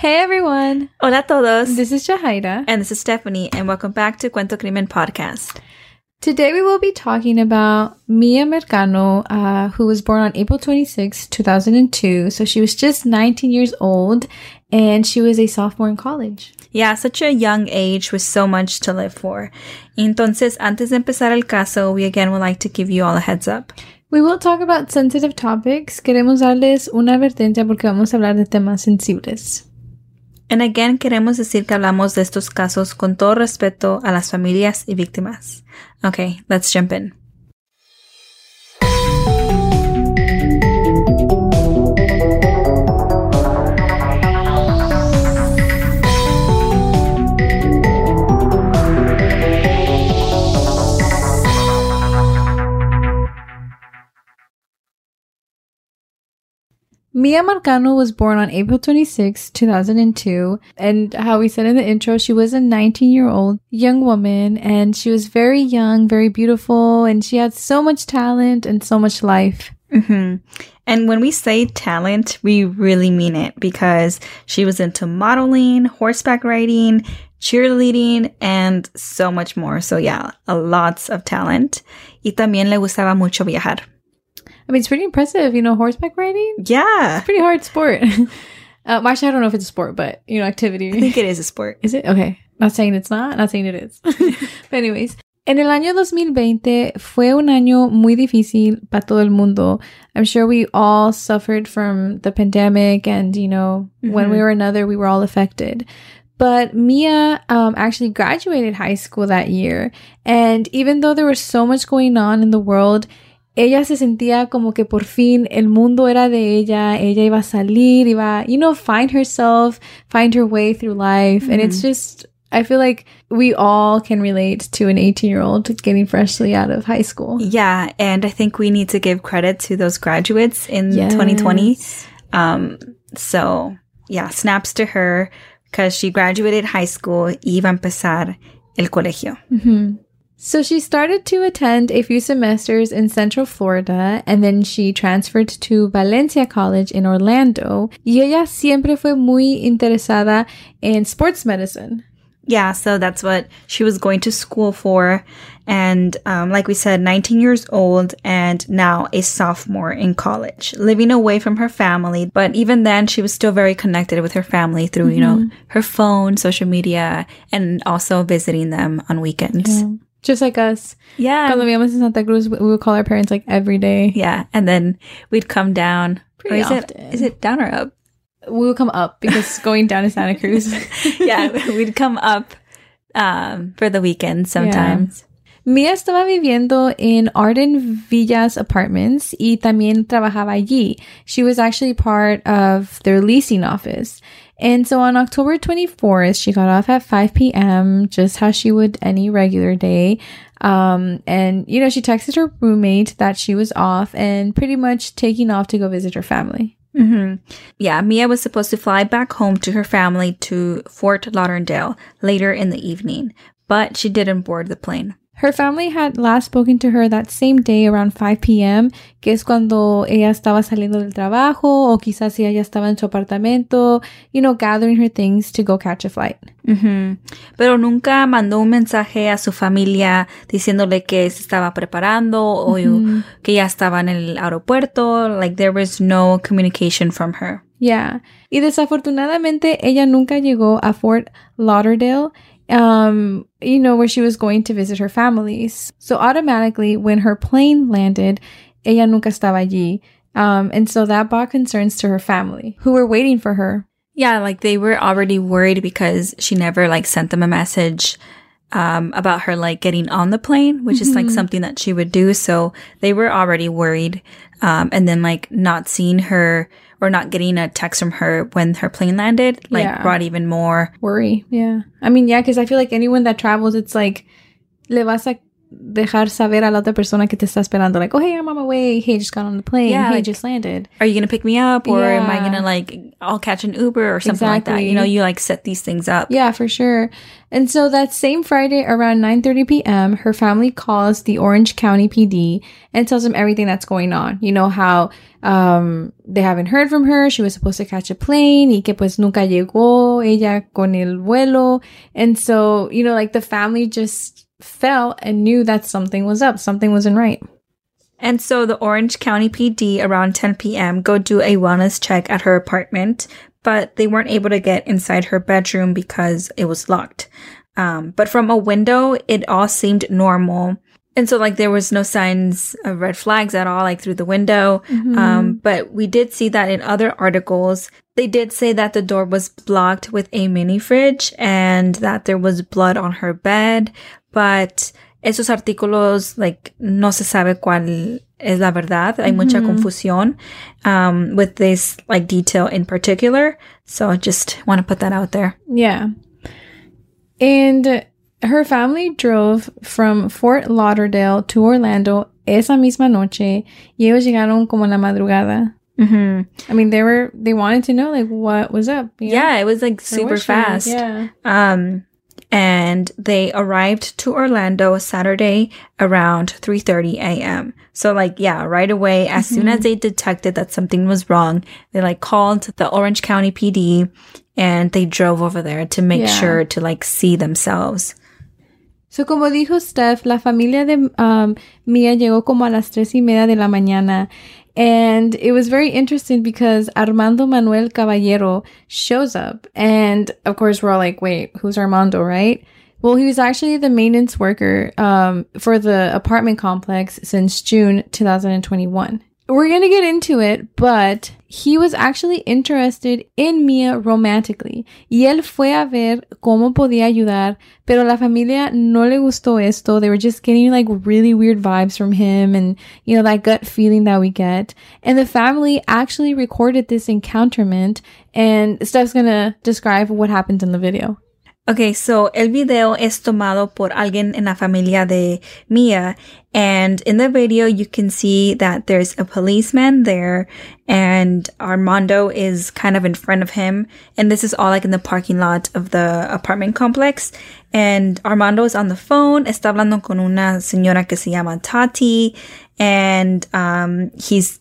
Hey everyone! Hola todos. This is Jahaira. And this is Stephanie, and welcome back to Cuento Crimen Podcast. Today we will be talking about Miya Marcano, uh, who was born on April 26, 2002. So she was just 19 years old and she was a sophomore in college. Yeah, such a young age with so much to live for. Entonces, antes de empezar el caso, we again would like to give you all a heads up. We will talk about sensitive topics. Queremos darles una advertencia porque vamos a hablar de temas sensibles. And again, queremos decir que hablamos de estos casos con todo respeto a las familias y víctimas. Okay, let's jump in. Miya Marcano was born on April 26, 2002. And how we said in the intro, she was a 19 year old young woman and she was very young, very beautiful, and she had so much talent and so much life. Mm-hmm. And when we say talent, we really mean it because she was into modeling, horseback riding, cheerleading, and so much more. So, yeah, a lots of talent. Y también le gustaba mucho viajar. I mean, it's pretty impressive, you know, horseback riding. Yeah. It's pretty hard sport. uh, actually, I don't know if it's a sport, but, you know, activity. I think it is a sport. Is it? Okay. Not saying it's not, not saying it is. but anyways, en el año 2020 fue un año muy difícil para todo el mundo. I'm sure we all suffered from the pandemic and, you know, mm-hmm. one way or another, we were all affected. But Miya um, actually graduated high school that year. And even though there was so much going on in the world, ella se sentía como que por fin el mundo era de ella, ella iba a salir, iba, you know, find herself, find her way through life. Mm-hmm. And it's mm-hmm. just, I feel like we all can relate to an 18 year old getting freshly out of high school. Yeah. And I think we need to give credit to those graduates in yes. 2020. Um, so yeah, snaps to her because she graduated high school, iba a empezar el colegio. Mm-hmm. So she started to attend a few semesters in Central Florida and then she transferred to Valencia College in Orlando. Y ella siempre fue muy interesada in sports medicine. Yeah, so that's what she was going to school for. And um, like we said, 19 years old and now a sophomore in college, living away from her family. But even then, she was still very connected with her family through, mm-hmm. you know, mm-hmm. her phone, social media, and also visiting them on weekends. Yeah. Just like us. Yeah. Cuando vivíamos in Santa Cruz, we would call our parents like every day. Yeah. And then we'd come down. Pretty is often. it is it down or up? We would come up because going down to Santa Cruz. yeah, we'd come up um, for the weekend sometimes. Yeah. Miya estaba viviendo in Arden Villas apartments y también trabajaba allí. She was actually part of their leasing office. And so on October 24th, she got off at 5 p.m., just how she would any regular day. Um, and, you know, she texted her roommate that she was off and pretty much taking off to go visit her family. Mm-hmm. Yeah, Miya was supposed to fly back home to her family to Fort Lauderdale later in the evening, but she didn't board the plane. Her family had last spoken to her that same day around 5 p.m., que es cuando ella estaba saliendo del trabajo o quizás ella estaba en su apartamento, you know, gathering her things to go catch a flight. Mm-hmm. Pero nunca mandó un mensaje a su familia diciéndole que se estaba preparando o que ya estaba en el aeropuerto. Like there was no communication from her. Yeah. Y desafortunadamente ella nunca llegó a Fort Lauderdale um, you know, where she was going to visit her families. So automatically, when her plane landed, ella nunca estaba allí. Um, and so that brought concerns to her family who were waiting for her. Yeah, like they were already worried because she never like sent them a message um, about her like getting on the plane, which mm-hmm. is like mm-hmm. something that she would do. So they were already worried. Um, and then like not seeing her or not getting a text from her when her plane landed, like yeah. brought even more worry. Yeah. I mean, yeah, because I feel like anyone that travels, it's like, le vas a dejar saber a la otra persona que te está esperando, like, oh, hey, I'm on my way. Hey, just got on the plane. Yeah, hey, like- just landed. Are you gonna pick me up, or am I gonna like I'll catch an Uber or something like that? You know, you like set these things up. Yeah, for sure. And so that same Friday around 9:30 p.m., her family calls the Orange County PD and tells them everything that's going on. You know how um they haven't heard from her, she was supposed to catch a plane y que pues nunca llegó ella con el vuelo. And so, you know, like the family just felt and knew that something was up, something wasn't right. And so the Orange County PD around 10 p.m. go do a wellness check at her apartment, but they weren't able to get inside her bedroom because it was locked. Um, but from a window, it all seemed normal. And so like there was no signs of red flags at all, like through the window. Um, but we did see that in other articles, they did say that the door was blocked with a mini fridge and that there was blood on her bed. But esos artículos, like, no se sabe cuál es la verdad. Hay mucha confusión, um, with this, like, detail in particular. So I just want to put that out there. Yeah. And her family drove from Fort Lauderdale to Orlando esa misma noche y ellos llegaron como en la madrugada. Mm-hmm. I mean, they were, they wanted to know like what was up. you know? Yeah, it was like super fast. Yeah. Um, and they arrived to Orlando Saturday around 3:30 a.m. So like yeah, right away as soon as they detected that something was wrong, they like called the Orange County PD and they drove over there to make Yeah. sure to like see themselves. So, como dijo Steph, la familia de um, Miya llegó como a las tres y media de la mañana. And it was very interesting because Armando Manuel Caballero shows up. And of course, we're all like, wait, who's Armando, right? Well, he was actually the maintenance worker um, for the apartment complex since June 2021. We're going to get into it, but he was actually interested in Miya romantically. Y él fue a ver cómo podía ayudar, pero la familia no le gustó esto. They were just getting like really weird vibes from him and, you know, that gut feeling that we get. And the family actually recorded this encounterment and Steph's gonna describe what happened in the video. Okay, so el video es tomado por alguien en la familia de Miya. And in the video, you can see that there's a policeman there and Armando is kind of in front of him. And this is all like in the parking lot of the apartment complex. And Armando is on the phone, está hablando con una señora que se llama Tati. And, um, he's,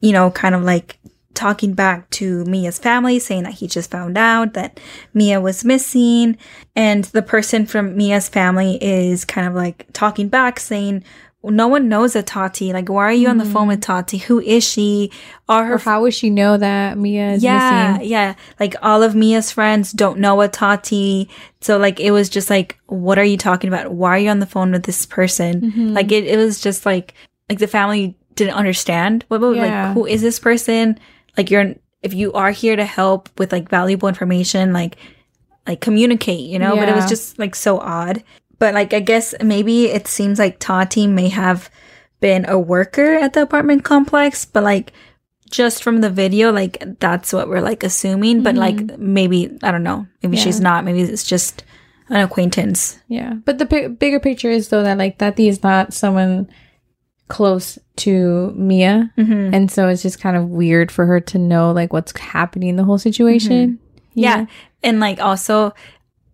you know, kind of like talking back to Miya's family, saying that he just found out that Miya was missing. And the person from Miya's family is kind of like talking back, saying, no one knows a Tati. Like, why are you on the phone with Tati? Who is she? Are her Or how would she know that Miya is yeah, missing? yeah. Like all of Miya's friends don't know a Tati. So like it was just like, what are you talking about? Why are you on the phone with this person? Mm-hmm. Like it, it was just like like the family didn't understand. What what- Yeah. like who is this person? Like you're if you are here to help with like valuable information, like like communicate, you know? But it was just like so odd. But like I guess maybe it seems like Tati may have been a worker at the apartment complex, but like just from the video, like that's what we're like assuming. But like maybe I don't know. Maybe she's Mm-hmm. Not. Maybe it's just an acquaintance. Yeah, but the pi- bigger picture is though that like Tati is not someone close to Miya, Mm-hmm. and so it's just kind of weird for her to know like what's happening in the whole situation. Yeah. And like also,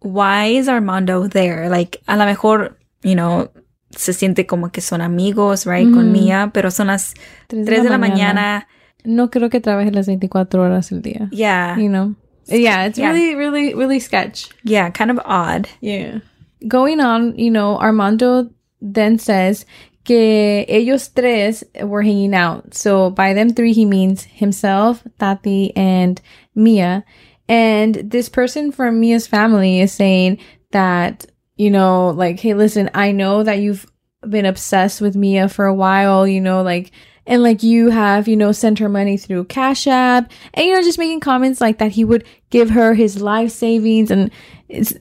why is Armando there? Like a lo mejor, you know, se siente como que son amigos, right? Con Miya, pero son las Tres 3 de la mañana. No creo que trabaje las 24 horas el día. Yeah. You know. Yeah, it's Yeah. really, really, really sketch. Yeah. Kind of odd. Yeah. Going on, you know, Armando then says que ellos tres were hanging out. So by them three, he means himself, Tati, and Miya. And this person from Miya's family is saying that, you know, like, hey, listen, I know that you've been obsessed with Miya for a while, you know, like, and like you have, you know, sent her money through Cash App, and you know, just making comments like that he would give her his life savings, and it's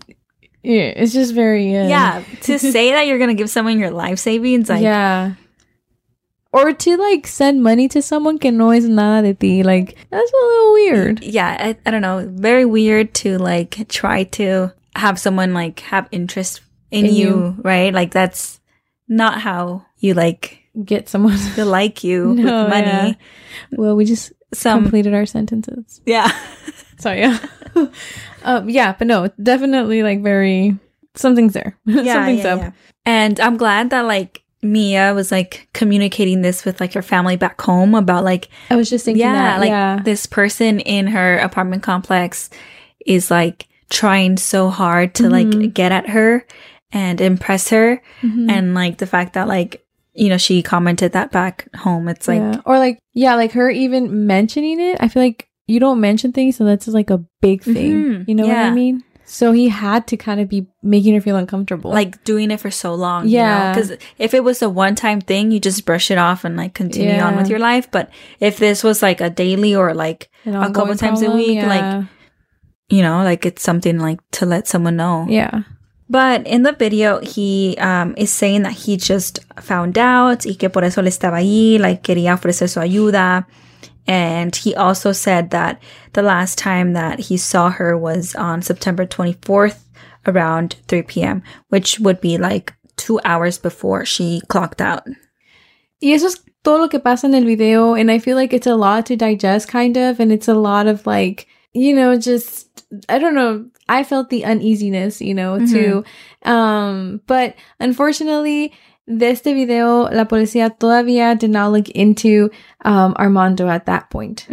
yeah, it's just very uh, Yeah. to say that you're going to give someone your life savings, like, yeah. Or to like send money to someone que no es nada de ti, like that's a little weird. yeah, I, I don't know. Very weird to like try to have someone like have interest in, In you, you. right? Like that's not how you like Get someone. to like you with money. yeah. well, we just Some completed our sentences. yeah. So yeah, um, yeah, but no, definitely like very something's there. yeah, something's up. And I'm glad that like Miya was like communicating this with like her family back home about like I was just thinking yeah, that. like yeah, this person in her apartment complex is like trying so hard to like Mhm. get at her and impress her Mhm. and like the fact that like you know she commented that back home it's like yeah. or like yeah, like her even mentioning it. I feel like you don't mention things, so that's like a big thing. Mhm. You know what I mean? So he had to kind of be making her feel uncomfortable. like doing it for so long Yeah. because if it was a one-time thing you just brush it off and like continue on with your life but if this was like a daily or like a couple ongoing times a problem, week, like, you know like it's something like to let someone know yeah, But in the video, he um, is saying that he just found out y que por eso le estaba ahí, like quería ofrecer su ayuda. And he also said that the last time that he saw her was on September 24th around 3 p.m., which would be like two hours before she clocked out. Y eso es todo lo que pasa en el video, and I feel like it's a lot to digest, kind of, and it's a lot of like, you know, just I don't know. I felt the uneasiness, you know, too. Um, but unfortunately, de este video, la policía todavía did not look into um, Armando at that point.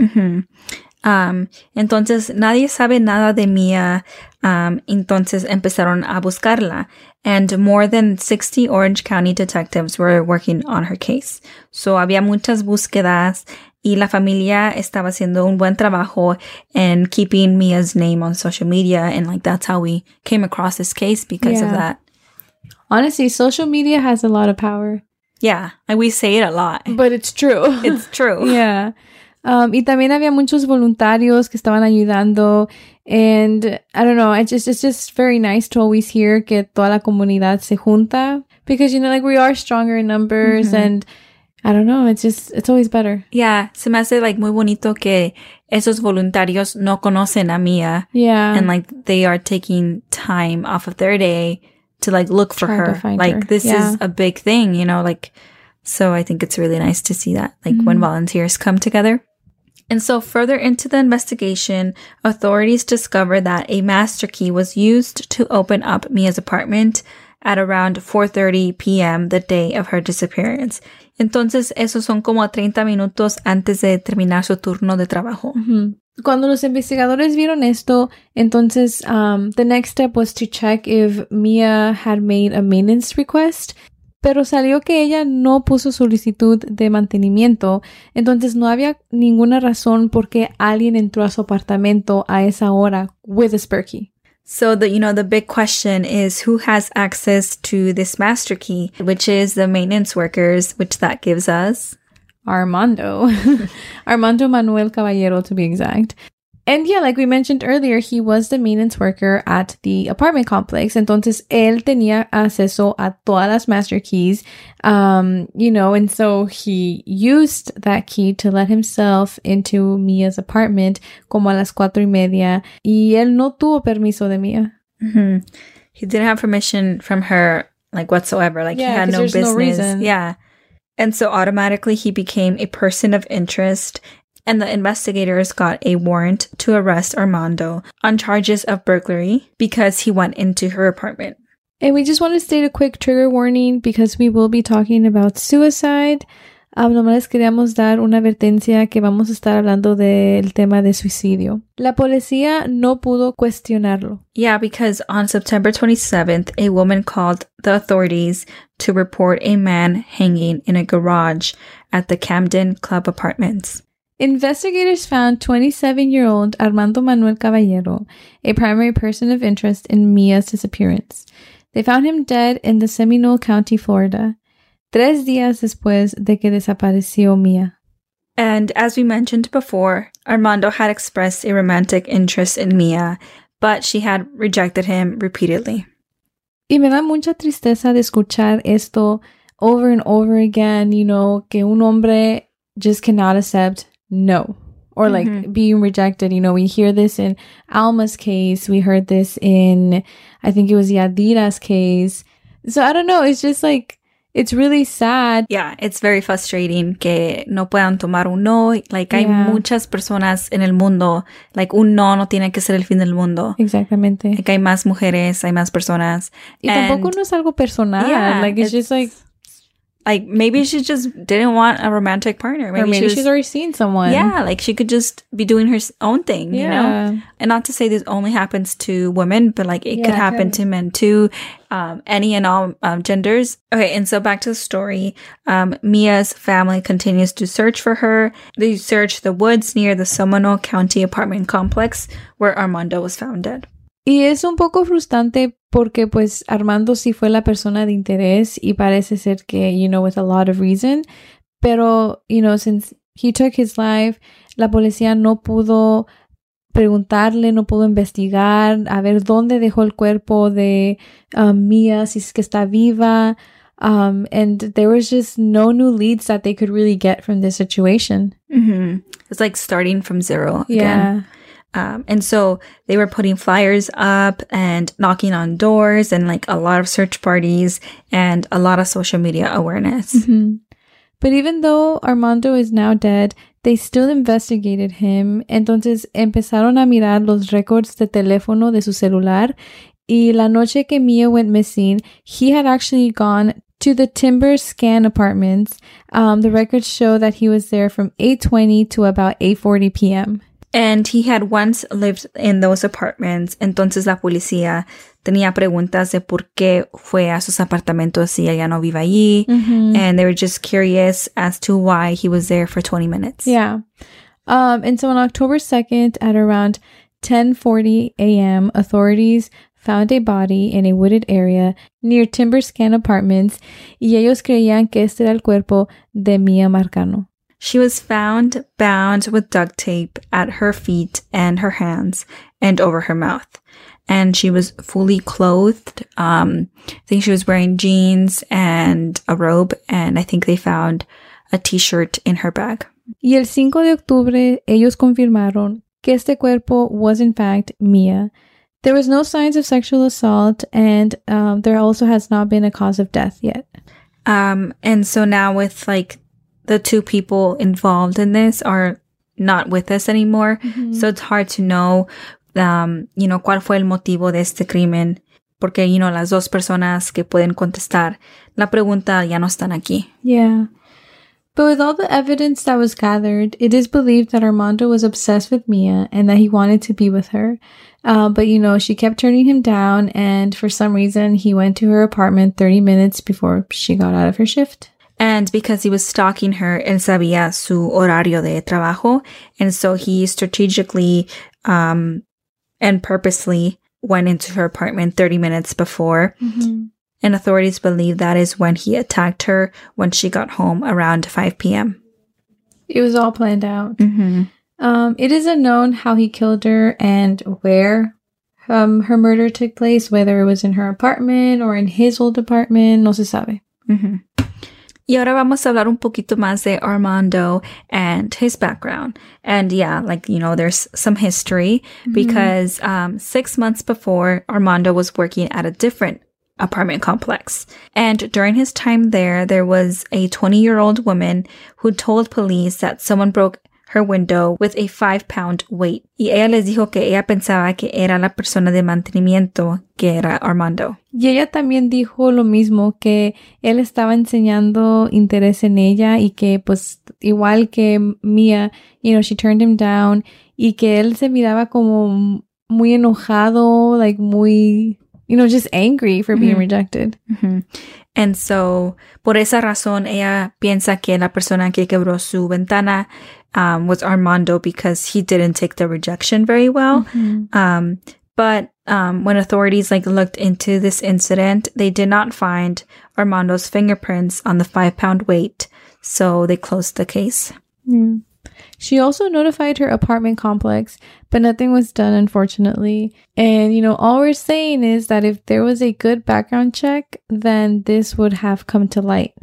Um, entonces nadie sabe nada de Miya. Um, entonces empezaron a buscarla. And more than 60 Orange County detectives were working on her case. So había muchas búsquedas y la familia estaba haciendo un buen trabajo in keeping Miya's name on social media. And like that's how we came across this case because of Yeah. that. Honestly, social media has a lot of power, Yeah. And we say it a lot. but it's true. It's true. Yeah. Um, y también había muchos voluntarios que estaban ayudando. And I don't know, it's just, it's just very nice to always hear que toda la comunidad se junta. Because, you know, like we are stronger in numbers Mhm. and I don't know, it's just, it's always better. Yeah. Se me hace like muy bonito que esos voluntarios no conocen a Miya. Yeah. and like they are taking time off of their day to like look for her. Like her. this Yeah. is a big thing, you know, like so I think it's really nice to see that like when Mhm. volunteers come together. And so further into the investigation, authorities discovered that a master key was used to open up Miya's apartment at around 4:30 p.m. the day of her disappearance. Entonces, esos son como 30 minutos antes de terminar su turno de trabajo. Cuando los investigadores vieron esto, entonces um, the next step was to check if Mia had made a maintenance request, pero salió que ella no puso solicitud de mantenimiento, entonces no había ninguna razón por qué alguien entró a su apartamento a esa hora with a. So the you know the big question is who has access to this master key, which is the maintenance workers, which that gives us. Armando. Armando Manuel Caballero, to be exact. And yeah, like we mentioned earlier, he was the maintenance worker at the apartment complex. Entonces, él tenía acceso a todas las master keys, um, you know, and so he used that key to let himself into Miya's apartment como a las cuatro y media. Y él no tuvo permiso de Miya. hmm He didn't have permission from her like whatsoever. Like Yeah, he had no business. no reason. Yeah. And so automatically he became a person of interest and the investigators got a warrant to arrest Armando on charges of burglary because he went into her apartment. And we just want to state a quick trigger warning because we will be talking about suicide. Um, nomás les queríamos dar una advertencia que vamos a estar hablando del tema de suicidio. La policía no pudo cuestionarlo. Yeah, because on September 27th, a woman called the authorities to report a man hanging in a garage at the Camden Club Apartments. Investigators found 27 year old Armando Manuel Caballero, a primary person of interest in Miya's disappearance. They found him dead in the Seminole County, Florida, tres días después de que desapareció Miya. And as we mentioned before, Armando had expressed a romantic interest in Miya, but she had rejected him repeatedly. Y me da mucha tristeza de escuchar esto over and over again, you know, que un hombre just cannot accept no or like Mhm. being rejected. You know, we hear this in Alma's case, we heard this in, I think it was Yadira's case. So I don't know, it's just like, it's really sad. Yeah, it's very frustrating que no puedan tomar un no. Like, hay Yeah. muchas personas en el mundo. Like, un no no tiene que ser el fin del mundo. Exactamente. Like, hay más mujeres, hay más personas. Y tampoco And- no es algo personal. Yeah, like, it's, just like, Like, maybe she just didn't want a romantic partner. Maybe, or maybe she was, she's already seen someone. Yeah, like she could just be doing her own thing, you know? And not to say this only happens to women, but like it Yeah, could happen to men too, um, any and all um, genders. Okay, and so back to the story. Um, Miya's family continues to search for her. They search the woods near the Seminole County apartment complex where Armando was found dead. Y es un poco frustrante porque pues Armando sí fue la persona de interés y parece ser que, you know, with a lot of reason. Pero, you know, since he took his life, la policía no pudo preguntarle, no pudo investigar, a ver dónde dejó el cuerpo de um, Mia, si es que está viva. Um, and there was just no new leads that they could really get from this situation. Mm-hmm. It's like starting from zero again. Um, and so they were putting flyers up and knocking on doors and like a lot of search parties and a lot of social media awareness. Mhm. But even though Armando is now dead, they still investigated him. Entonces empezaron a mirar los records de teléfono de su celular. Y la noche que Miya went missing, he had actually gone to the Tymber Skan apartments. Um, the records show that he was there from 8:20 to about 8:40 p.m. And he had once lived in those apartments. Entonces la policía tenía preguntas de por qué fue a sus apartamentos si ella no vive allí. And they were just curious as to why he was there for 20 minutes. Yeah. Um, and so on October 2nd at around 10:40 a.m., authorities found a body in a wooded area near Tymber Skan Apartments y ellos creían que este era el cuerpo de Miya Marcano. She was found bound with duct tape at her feet and her hands and over her mouth. And she was fully clothed. Um, I think she was wearing jeans and a robe. And I think they found a t-shirt in her bag. Y el 5 de octubre ellos confirmaron que este cuerpo was in fact Miya. There was no signs of sexual assault and um, there also has not been a cause of death yet. Um, and so now with like the two people involved in this are not with us anymore. So it's hard to know, um, you know, cuál fue el motivo de este crimen. Porque, you know, las dos personas que pueden contestar la pregunta ya no están aquí. Yeah. But with all the evidence that was gathered, it is believed that Armando was obsessed with Miya and that he wanted to be with her. Uh, but you know, she kept turning him down, and for some reason, he went to her apartment 30 minutes before she got out of her shift. And because he was stalking her, él sabía su horario de trabajo. And so he strategically, um, and purposely went into her apartment 30 minutes before. And authorities believe that is when he attacked her when she got home around 5 p.m. It was all planned out. Mm-hmm. Um, it is unknown how he killed her and where um, her murder took place, whether it was in her apartment or in his old apartment, no se sabe. Mm-hmm. Y ahora vamos a hablar un poquito más de Armando and his background. And yeah, like, you know, there's some history because um, six months before, Armando was working at a different apartment complex. And during his time there, there was a 20 year old woman who told police that someone broke her window with a five pound weight. Y ella les dijo que ella pensaba que era la persona de mantenimiento que era Armando. Y ella también dijo lo mismo, que él estaba enseñando interés en ella y que pues igual que Mia, you know, she turned him down y que él se miraba como muy enojado, like muy, you know, just angry for being Ujú. rejected. Ujú. And so, por esa razón, ella piensa que la persona que quebró su ventana um, was Armando because he didn't take the rejection very well. Um, but um, when authorities like looked into this incident, they did not find Armando's fingerprints on the five pound weight, so they closed the case. Yeah. She also notified her apartment complex, but nothing was done, unfortunately. And, you know, all we're saying is that if there was a good background check, then this would have come to light.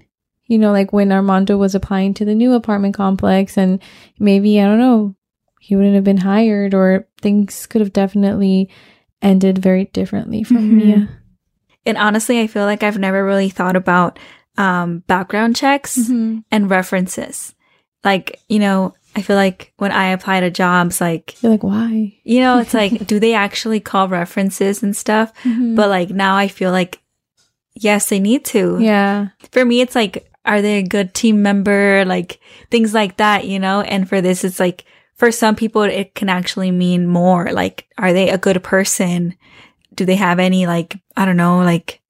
You know, like when Armando was applying to the new apartment complex, and maybe, I don't know, he wouldn't have been hired, or things could have definitely ended very differently from Mhm. Miya. And honestly, I feel like I've never really thought about um, background checks Mhm. and references. Like, you know, I feel like when I apply to jobs, like, You're like, why? you know, it's like, do they actually call references and stuff? Mhm. But like now I feel like, yes, they need to. yeah. For me, it's like, are they a good team member? Like things like that, you know? And for this, it's like, for some people, it can actually mean more. Like, are they a good person? Do they have any, like, I don't know, like,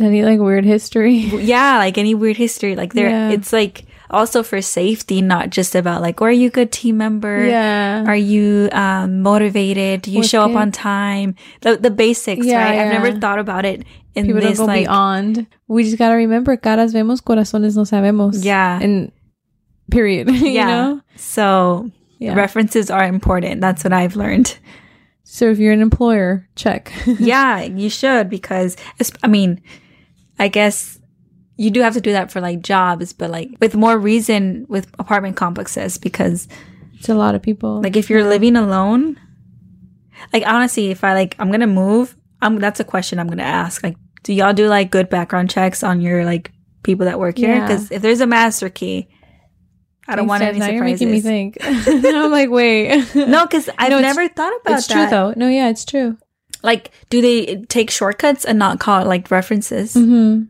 any like weird history. yeah, like any weird history? Like, there, Yeah. it's like also for safety, not just about like, are you a good team member? yeah. Are you um, motivated? Do you show up on time? The the basics, Yeah, right? I've never thought about it in People this don't go like beyond. We just gotta remember, caras vemos, corazones no sabemos. yeah, And period. you yeah. know? So Yeah. references are important. That's what I've learned. so if you're an employer, check. yeah, you should because I mean, I guess you do have to do that for like jobs, but like with more reason with apartment complexes because it's a lot of people. like if you're living alone, like honestly, if I like I'm gonna move, I'm that's a question I'm gonna ask. Like, do y'all do like good background checks on your like people that work here? Yeah. Because if there's a master key, I don't Thanks, want any now surprises. You're making me think. I'm like, wait. No, because I've No, never thought about it's that. true though. No, yeah, it's true. Like, do they take shortcuts and not call it like references? hmm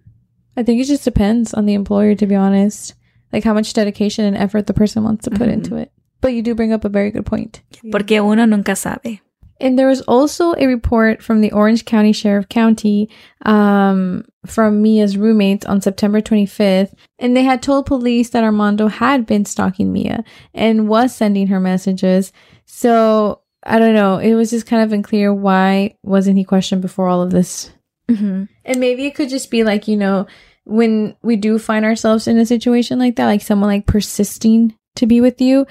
I think it just depends on the employer, to be honest. Like how much dedication and effort the person wants to put Mhm. into it. But you do bring up a very good point. Porque uno nunca sabe. And there was also a report from the Orange County Sheriff County um, from Miya's roommates on September 25th. And they had told police that Armando had been stalking Miya and was sending her messages. So I don't know. It was just kind of unclear why wasn't he questioned before all of this. Mm-hmm. And maybe it could just be like, you know, when we do find ourselves in a situation like that, like someone like persisting to be with you,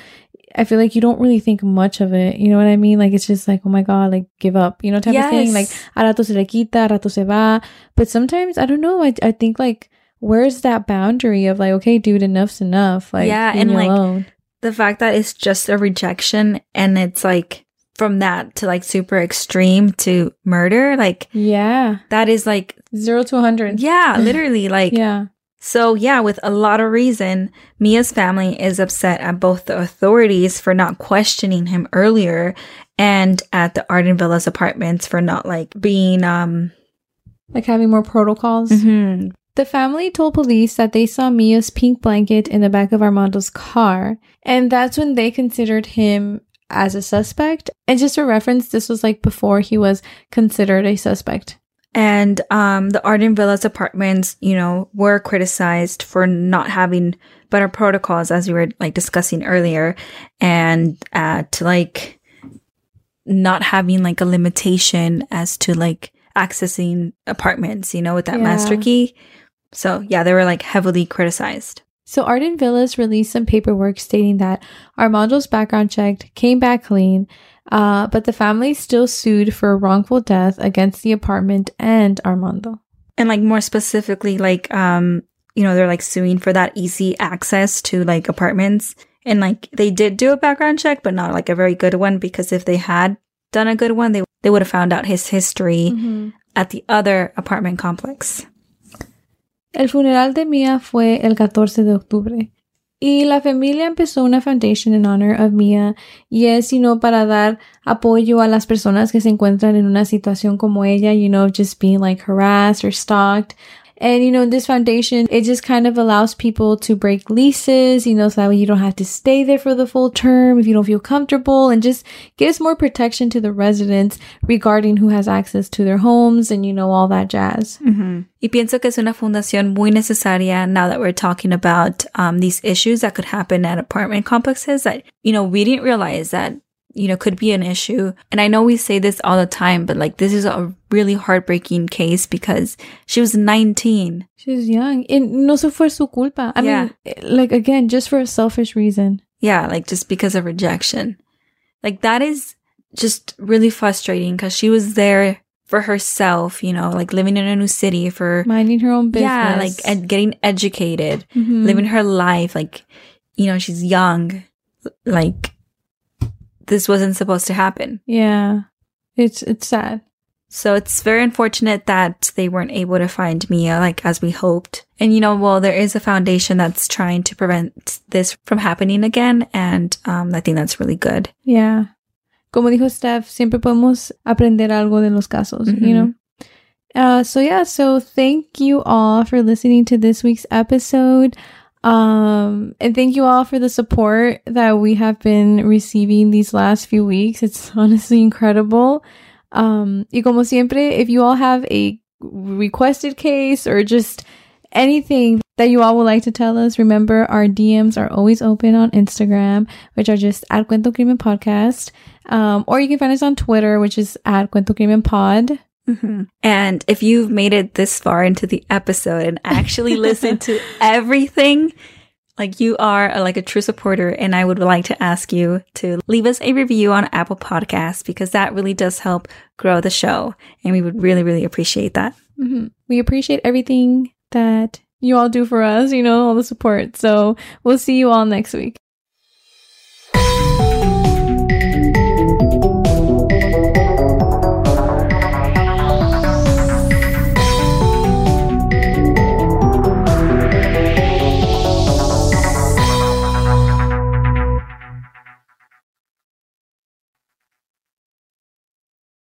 I feel like you don't really think much of it. You know what I mean? Like it's just like, oh my God, like give up, you know, type of thing. Like, a rato se le quita, rato se va. But sometimes, I don't know, I, I think like, where's that boundary of like, okay, dude, enough's enough. Like, Yeah, and, like, alone. the fact that it's just a rejection and it's like from that to like super extreme to murder, like Yeah. that is like, Zero to a 100. yeah, literally like, Yeah. So, yeah, with a lot of reason, Miya's family is upset at both the authorities for not questioning him earlier and at the Arden Villas apartments for not like being um Like having more protocols. mhm. The family told police that they saw Miya's pink blanket in the back of Armando's car, and that's when they considered him as a suspect. And just a reference, this was like before he was considered a suspect. and um the Arden Villas apartments, you know, were criticized for not having better protocols as we were like discussing earlier and uh to like not having like a limitation as to like accessing apartments, you know, with that Yeah. master key. So yeah, they were like heavily criticized. So Arden Villas released some paperwork stating that Armando's background check came back clean, uh, but the family still sued for a wrongful death against the apartment and Armando. And like more specifically, like um, you know, they're like suing for that easy access to like apartments. And like they did do a background check, but not like a very good one because if they had done a good one, they they would have found out his history at the other apartment complex. El funeral de Mia fue el 14 de octubre. Y la familia empezó una foundation in honor of Mia y es, know, para dar apoyo a las personas que se encuentran en una situación como ella, you know, just being like harassed or stalked. And, you know, this foundation, it just kind of allows people to break leases, you know, so that way you don't have to stay there for the full term if you don't feel comfortable and just gives more protection to the residents regarding who has access to their homes and, you know, all that jazz. Y pienso que es una fundación muy necesaria now that we're talking about um, these issues that could happen at apartment complexes that, you know, we didn't realize that, you know, could be an issue. And I know we say this all the time, but like this is a really heartbreaking case because she was 19. She's young. And no se fue su culpa. I Yeah. mean, like, again, just for a selfish reason. Yeah, like just because of rejection. Like that is just really frustrating because she was there for herself, you know, like living in a new city for, Minding her own business. yeah, like ed- getting educated. Mhm. living her life like you know she's young like this wasn't supposed to happen Yeah. It's, it's sad. So it's very unfortunate that they weren't able to find Miya like as we hoped. And you know, well, there is a foundation that's trying to prevent this from happening again. And um, I think that's really good. Yeah. Como dijo Steph, siempre podemos aprender algo de los casos, you Mhm. know? Uh, so yeah, so thank you all for listening to this week's episode. Um, and thank you all for the support that we have been receiving these last few weeks. It's honestly incredible. Um, y como siempre, if you all have a requested case or just anything that you all would like to tell us, remember our DMs are always open on Instagram, which are just at Cuento Crimen Podcast. Um, or you can find us on Twitter, which is at Cuento Crimen Pod. Mhm. And if you've made it this far into the episode and actually listened to everything, like you are a, like a true supporter, and I would like to ask you to leave us a review on Apple Podcasts because that really does help grow the show, and we would really, really appreciate that. hmm We appreciate everything that you all do for us, you know, all the support. So we'll see you all next week.